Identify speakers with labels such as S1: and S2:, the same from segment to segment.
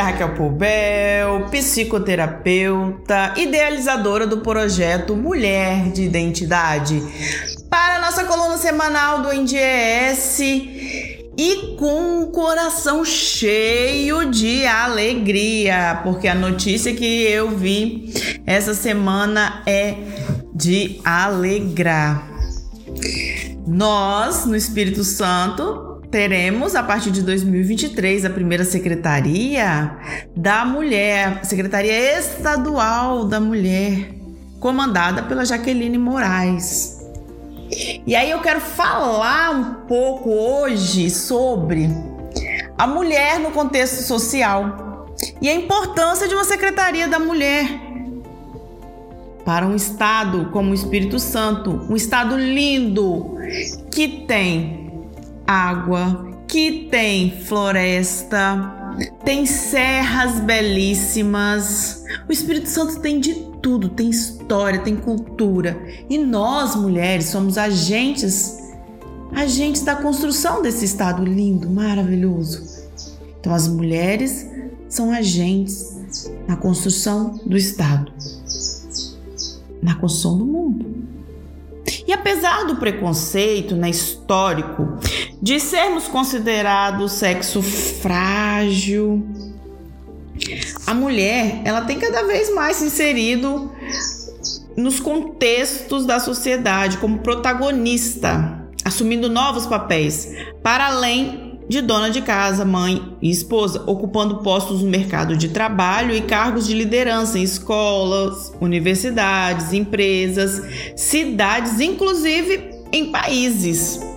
S1: é Raquel Poubel, psicoterapeuta, idealizadora do projeto Mulher de Identidade. Para a nossa coluna semanal do NDES e com o coração cheio de alegria, porque a notícia que eu vi essa semana é de alegrar. Nós, no Espírito Santo, teremos a partir de 2023 a primeira secretaria da mulher, Secretaria Estadual da Mulher, comandada pela Jaqueline Moraes. E aí eu quero falar um pouco hoje sobre a mulher no contexto social e a importância de uma secretaria da mulher para um estado como o Espírito Santo, um estado lindo que tem água, que tem floresta, tem serras belíssimas. O Espírito Santo tem de tudo, tem história, tem cultura. E nós, mulheres, somos agentes agentes da construção desse estado lindo, maravilhoso. Então as mulheres são agentes na construção do estado, na construção do mundo. E apesar do preconceito né, histórico de sermos considerados sexo frágil, a mulher ela tem cada vez mais se inserido nos contextos da sociedade como protagonista, assumindo novos papéis, para além de dona de casa, mãe e esposa, ocupando postos no mercado de trabalho e cargos de liderança em escolas, universidades, empresas, cidades, inclusive em países.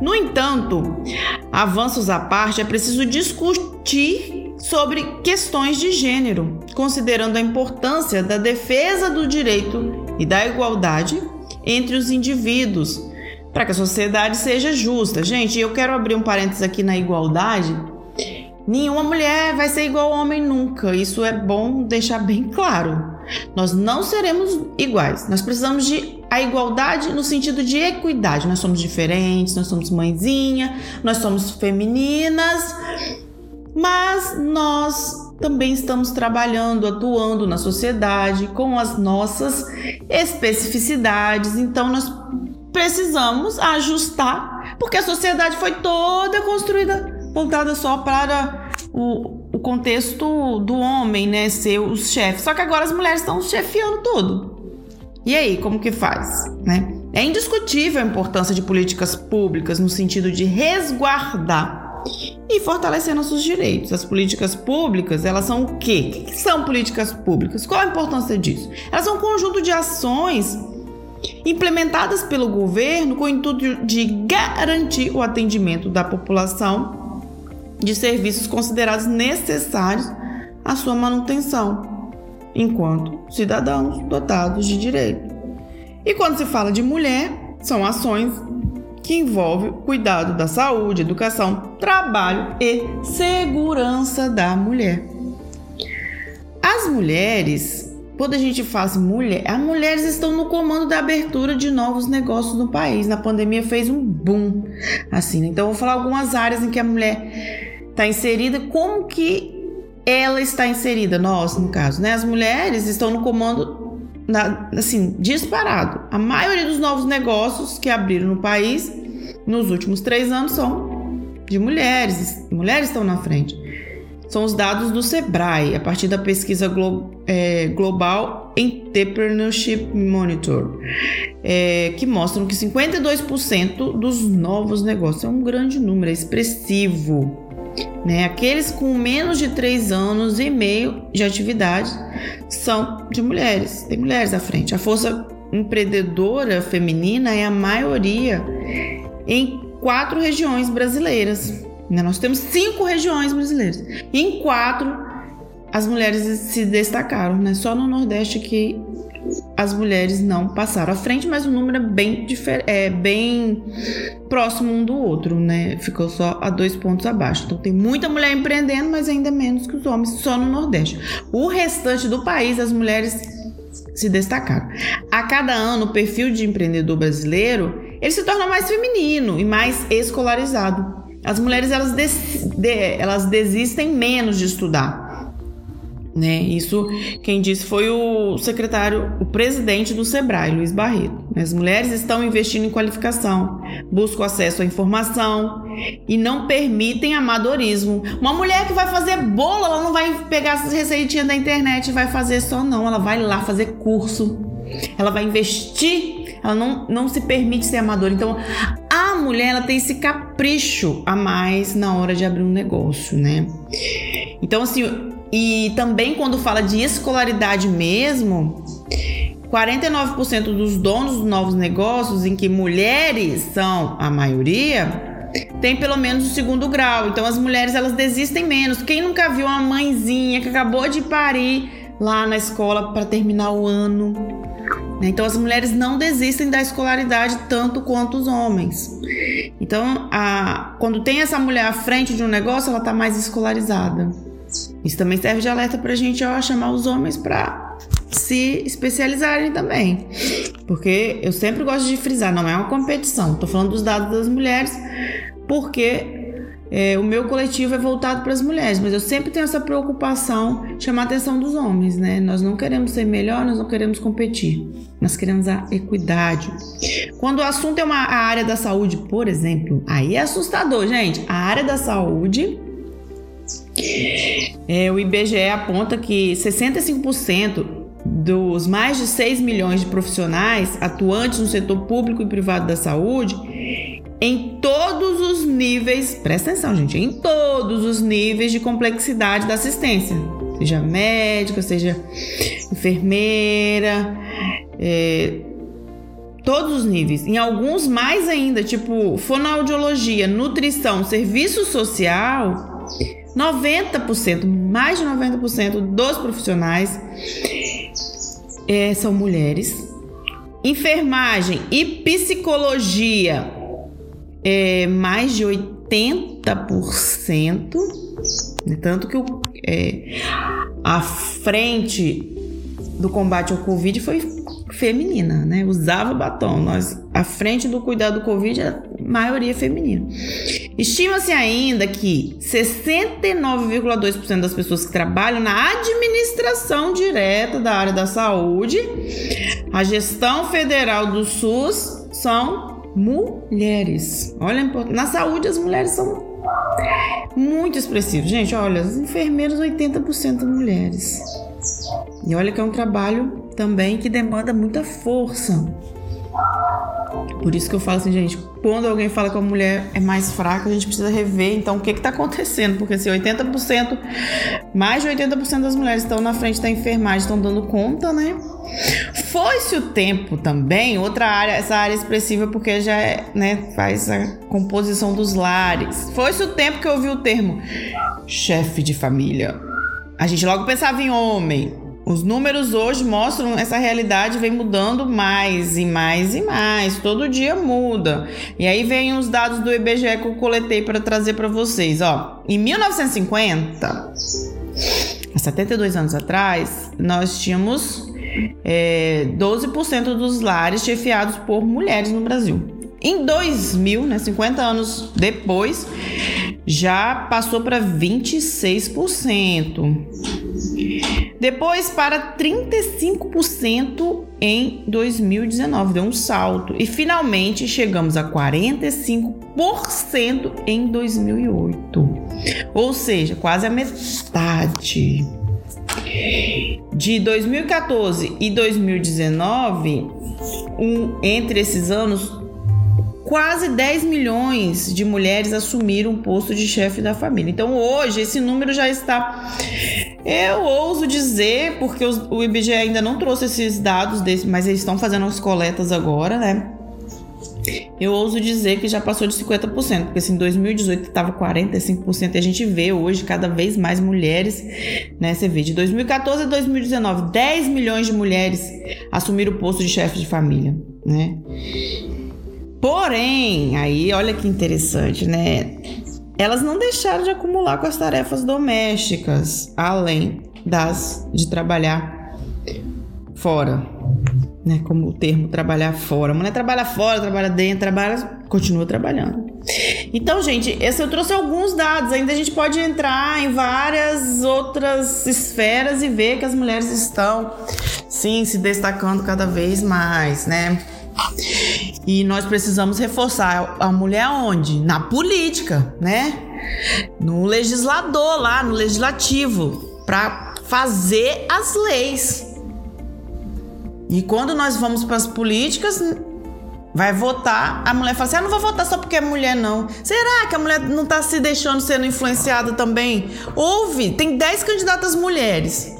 S1: No entanto, avanços à parte, é preciso discutir sobre questões de gênero, considerando a importância da defesa do direito e da igualdade entre os indivíduos para que a sociedade seja justa. Gente, eu quero abrir um parênteses aqui na igualdade. Nenhuma mulher vai ser igual ao homem nunca. Isso é bom deixar bem claro. Nós não seremos iguais. Nós precisamos de a igualdade no sentido de equidade. Nós somos diferentes, nós somos mãezinha, nós somos femininas, mas nós também estamos trabalhando, atuando na sociedade com as nossas especificidades. Então nós precisamos ajustar, porque a sociedade foi toda construída voltada só para o, o contexto do homem, né, ser os chefes. Só que agora as mulheres estão chefiando tudo. E aí, como que faz, né? É indiscutível a importância de políticas públicas no sentido de resguardar e fortalecer nossos direitos. As políticas públicas, elas são o quê? O que são políticas públicas? Qual a importância disso? Elas são um conjunto de ações implementadas pelo governo com o intuito de garantir o atendimento da população de serviços considerados necessários à sua manutenção, enquanto cidadãos dotados de direito. E quando se fala de mulher, são ações que envolvem cuidado da saúde, educação, trabalho e segurança da mulher. As mulheres quando a gente faz mulher, as mulheres estão no comando da abertura de novos negócios no país. Na pandemia fez um boom, assim. Né? Então vou falar algumas áreas em que a mulher está inserida, como que ela está inserida, nós no caso, né? As mulheres estão no comando, na, assim, disparado. A maioria dos novos negócios que abriram no país nos últimos três anos são de mulheres. Mulheres estão na frente são os dados do Sebrae, a partir da pesquisa Glo é, Global Entrepreneurship Monitor, é, que mostram que 52% dos novos negócios é um grande número, é expressivo. Né? Aqueles com menos de 3 anos e meio de atividade são de mulheres, tem mulheres à frente. A força empreendedora feminina é a maioria em quatro regiões brasileiras. Né? Nós temos cinco regiões brasileiras. Em quatro, as mulheres se destacaram. Né? Só no Nordeste que as mulheres não passaram à frente, mas o número é bem, é bem próximo um do outro, né? Ficou só a dois pontos abaixo. Então tem muita mulher empreendendo, mas ainda menos que os homens, só no Nordeste. O restante do país, as mulheres se destacaram. A cada ano, o perfil de empreendedor brasileiro ele se torna mais feminino e mais escolarizado. as mulheres elas, des, de, elas desistem menos de estudar. Né? Isso quem disse foi o secretário, o presidente do Sebrae, Luiz Barreto. As mulheres estão investindo em qualificação, buscam acesso à informação e não permitem amadorismo. Uma mulher que vai fazer bolo, ela não vai pegar essas receitinhas da internet e vai fazer só não, ela vai lá fazer curso. Ela vai investir, ela não, não se permite ser amadora. Então, a mulher ela tem esse capricho a mais na hora de abrir um negócio, né? Então, assim, e também quando fala de escolaridade mesmo, 49% dos donos dos novos negócios, em que mulheres são a maioria, tem pelo menos o segundo grau. Então as mulheres elas desistem menos. Quem nunca viu uma mãezinha que acabou de parir lá na escola para terminar o ano? Né? Então as mulheres não desistem da escolaridade tanto quanto os homens. Então, a, quando tem essa mulher à frente de um negócio, ela está mais escolarizada. Isso também serve de alerta para a gente ó, chamar os homens para se especializarem também. Porque eu sempre gosto de frisar, não é uma competição. Estou falando dos dados das mulheres, porque é, o meu coletivo é voltado para as mulheres, mas eu sempre tenho essa preocupação de chamar a atenção dos homens, né? Nós não queremos ser melhor, nós não queremos competir, nós queremos a equidade. Quando o assunto é uma, a área da saúde, por exemplo, aí é assustador, gente. A área da saúde é, o IBGE aponta que 65% dos mais de 6 milhões de profissionais atuantes no setor público e privado da saúde, em todos os níveis, presta atenção, gente, em todos os níveis de complexidade da assistência, seja médica, seja enfermeira, é, todos os níveis, em alguns mais ainda, tipo fonoaudiologia, nutrição, serviço social 90%, mais de 90% dos profissionais é, são mulheres. Enfermagem e psicologia, é, mais de 80%. Né? Tanto que o, é, a frente do combate ao Covid foi feminina, né? Usava batom. Nós, a frente do cuidado do Covid, a maioria feminina. Estima-se ainda que 69,2% das pessoas que trabalham na administração direta da área da saúde, a gestão federal do SUS, são mulheres. Olha, na saúde as mulheres são muito expressivas. Gente, olha, os enfermeiros 80% mulheres. E olha que é um trabalho também que demanda muita força. Por isso que eu falo assim, gente, quando alguém fala que a mulher é mais fraca, a gente precisa rever então o que está acontecendo, porque se 80%, mais de 80% das mulheres estão na frente da enfermagem, estão dando conta, né? Foi-se o tempo também, outra área, essa área expressiva, porque já é, né, faz a composição dos lares. Foi-se o tempo que eu ouvi o termo chefe de família. A gente logo pensava em homem, os números hoje mostram essa realidade vem mudando mais e mais e mais, todo dia muda. E aí vem os dados do IBGE que eu coletei para trazer para vocês, ó. Em 1950, há 72 anos atrás, nós tínhamos é, 12% dos lares chefiados por mulheres no Brasil. Em 2000, né, 50 anos depois, já passou para 26%. Depois para 35% em 2019, deu um salto. E finalmente chegamos a 45% em 2008. Ou seja, quase a metade. De 2014 e 2019, um, entre esses anos, quase 10 milhões de mulheres assumiram o posto de chefe da família. Então hoje esse número já está. Eu ouso dizer, porque o IBGE ainda não trouxe esses dados, desse, mas eles estão fazendo as coletas agora, né? Eu ouso dizer que já passou de 50%, porque assim, em 2018 estava 45% e a gente vê hoje cada vez mais mulheres, né? Você vê de 2014 a 2019, 10 milhões de mulheres assumiram o posto de chefe de família, né? Porém, aí olha que interessante, né? Elas não deixaram de acumular com as tarefas domésticas, além das de trabalhar fora, né? Como o termo trabalhar fora. A mulher trabalha fora, trabalha dentro, trabalha, continua trabalhando. Então, gente, eu trouxe alguns dados. Ainda a gente pode entrar em várias outras esferas e ver que as mulheres estão, sim, se destacando cada vez mais, né? E nós precisamos reforçar a mulher onde? Na política, né? No legislador lá, no legislativo, para fazer as leis. E quando nós vamos para as políticas, vai votar, a mulher fala assim: ah, não vou votar só porque é mulher, não. Será que a mulher não está se deixando sendo influenciada também? Houve, tem 10 candidatas mulheres.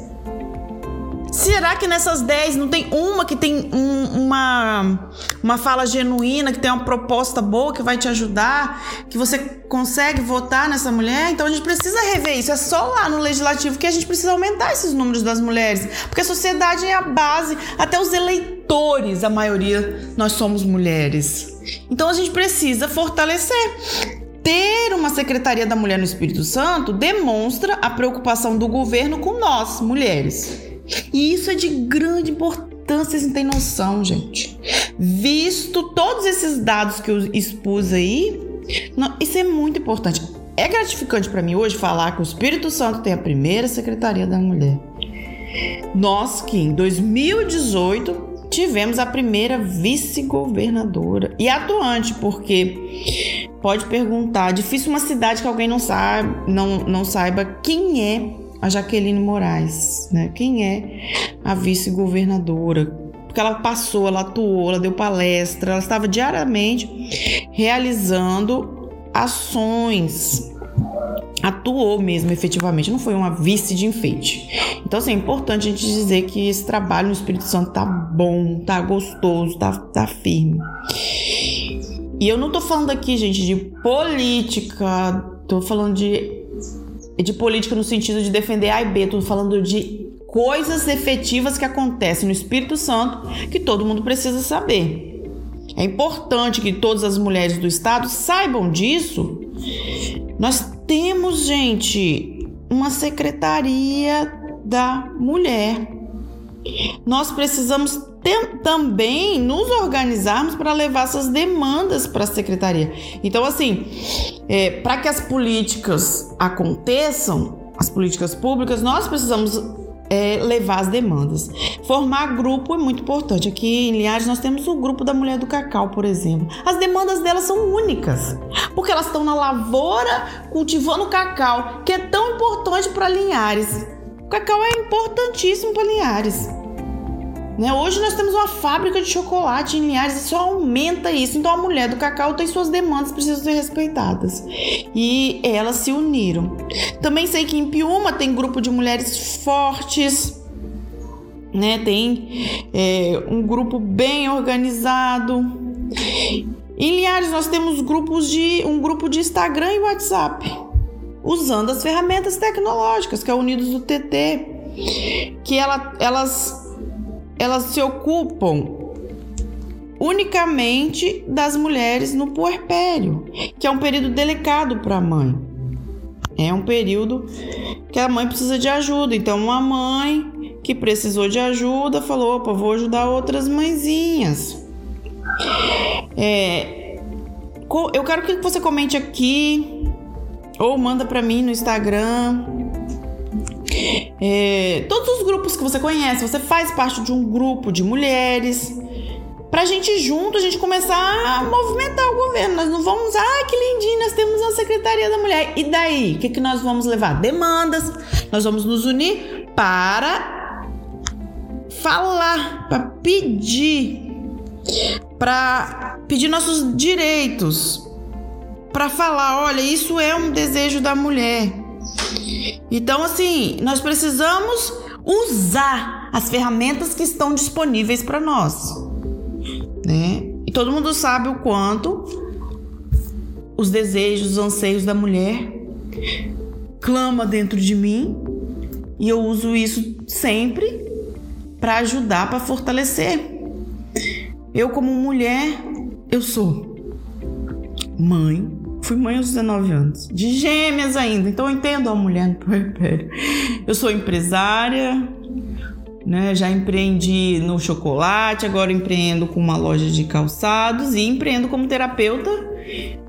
S1: Será que nessas 10 não tem uma que tem um, uma, uma fala genuína, que tem uma proposta boa que vai te ajudar, que você consegue votar nessa mulher? Então a gente precisa rever isso. É só lá no legislativo que a gente precisa aumentar esses números das mulheres, porque a sociedade é a base, até os eleitores, a maioria, nós somos mulheres. Então a gente precisa fortalecer ter uma Secretaria da Mulher no Espírito Santo demonstra a preocupação do governo com nós, mulheres. E isso é de grande importância, vocês não têm noção, gente. Visto todos esses dados que eu expus aí, não, isso é muito importante. É gratificante para mim hoje falar que o Espírito Santo tem a primeira Secretaria da Mulher. Nós que em 2018 tivemos a primeira vice-governadora e atuante, porque pode perguntar, difícil uma cidade que alguém não sabe, não, não saiba quem é a Jaqueline Moraes, né? Quem é a vice-governadora? Porque ela passou, ela atuou, ela deu palestra, ela estava diariamente realizando ações. Atuou mesmo, efetivamente, não foi uma vice de enfeite. Então, assim, é importante a gente dizer que esse trabalho no Espírito Santo tá bom, tá gostoso, tá, tá firme. E eu não tô falando aqui, gente, de política, tô falando de de política no sentido de defender A e B, estou falando de coisas efetivas que acontecem no Espírito Santo que todo mundo precisa saber. É importante que todas as mulheres do estado saibam disso. Nós temos, gente, uma secretaria da mulher. Nós precisamos também nos organizarmos para levar essas demandas para a secretaria. Então, assim, é, para que as políticas aconteçam, as políticas públicas, nós precisamos é, levar as demandas. Formar grupo é muito importante. Aqui em Linhares nós temos o grupo da Mulher do Cacau, por exemplo. As demandas delas são únicas, porque elas estão na lavoura cultivando cacau, que é tão importante para Linhares. O cacau é importantíssimo para Linhares. Né? Hoje nós temos uma fábrica de chocolate em Linhares e só aumenta isso. Então a mulher do cacau tem suas demandas, precisam ser respeitadas. E elas se uniram. Também sei que em Piuma tem grupo de mulheres fortes. Né, tem é, um grupo bem organizado. Em Linhares nós temos grupos de um grupo de Instagram e WhatsApp, usando as ferramentas tecnológicas, que é Unidos do TT, que ela, elas elas se ocupam unicamente das mulheres no puerpério, que é um período delicado para a mãe. É um período que a mãe precisa de ajuda. Então, uma mãe que precisou de ajuda falou: opa, vou ajudar outras mãezinhas. É, eu quero que você comente aqui ou manda para mim no Instagram é, todos os grupos que você conhece, você faz parte de um grupo de mulheres. Pra gente junto, a gente começar a movimentar o governo. Nós não vamos, ah, que lindinho, nós temos a Secretaria da Mulher. E daí? O que, que nós vamos levar? Demandas. Nós vamos nos unir para falar, para pedir, para pedir nossos direitos, para falar, olha, isso é um desejo da mulher. Então, assim, nós precisamos usar as ferramentas que estão disponíveis para nós, né? E todo mundo sabe o quanto os desejos, os anseios da mulher clama dentro de mim e eu uso isso sempre para ajudar, para fortalecer. Eu como mulher, eu sou mãe, Fui mãe aos 19 anos, de gêmeas ainda, então eu entendo a mulher no puerpério. Eu sou empresária, né? Já empreendi no chocolate, agora empreendo com uma loja de calçados e empreendo como terapeuta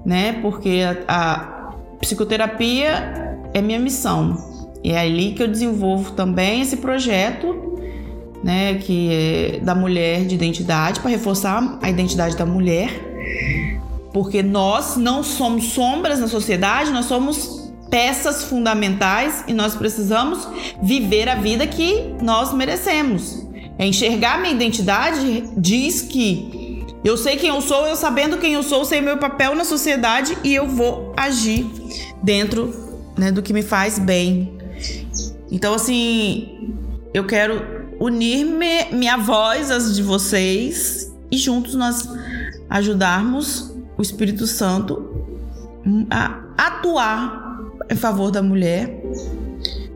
S1: né? Porque a, a psicoterapia é minha missão. E é ali que eu desenvolvo também esse projeto, né, que é da mulher de identidade para reforçar a identidade da mulher. Porque nós não somos sombras na sociedade, nós somos peças fundamentais e nós precisamos viver a vida que nós merecemos. É enxergar minha identidade diz que eu sei quem eu sou, eu sabendo quem eu sou, sei meu papel na sociedade e eu vou agir dentro né, do que me faz bem. Então, assim, eu quero unir -me, minha voz às de vocês e juntos nós ajudarmos o Espírito Santo a atuar em favor da mulher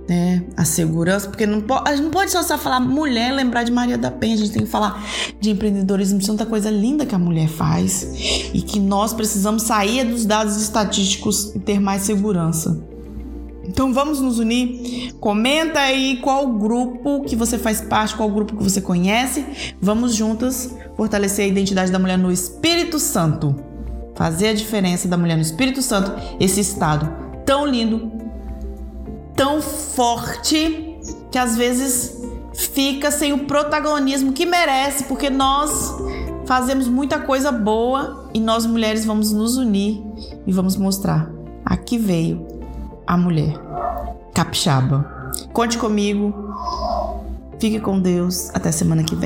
S1: né? A segurança, porque não pode, a gente não pode só, só falar mulher lembrar de Maria da Penha, a gente tem que falar de empreendedorismo, de tanta coisa linda que a mulher faz e que nós precisamos sair dos dados estatísticos e ter mais segurança. Então vamos nos unir. Comenta aí qual grupo que você faz parte, qual grupo que você conhece. Vamos juntas fortalecer a identidade da mulher no Espírito Santo. Fazer a diferença da mulher no Espírito Santo, esse estado tão lindo, tão forte que às vezes fica sem o protagonismo que merece, porque nós fazemos muita coisa boa e nós mulheres vamos nos unir e vamos mostrar aqui veio a mulher capixaba. Conte comigo. Fique com Deus. Até semana que vem.